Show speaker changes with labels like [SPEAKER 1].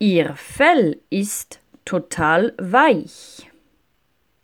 [SPEAKER 1] Ihr Fell ist total weich.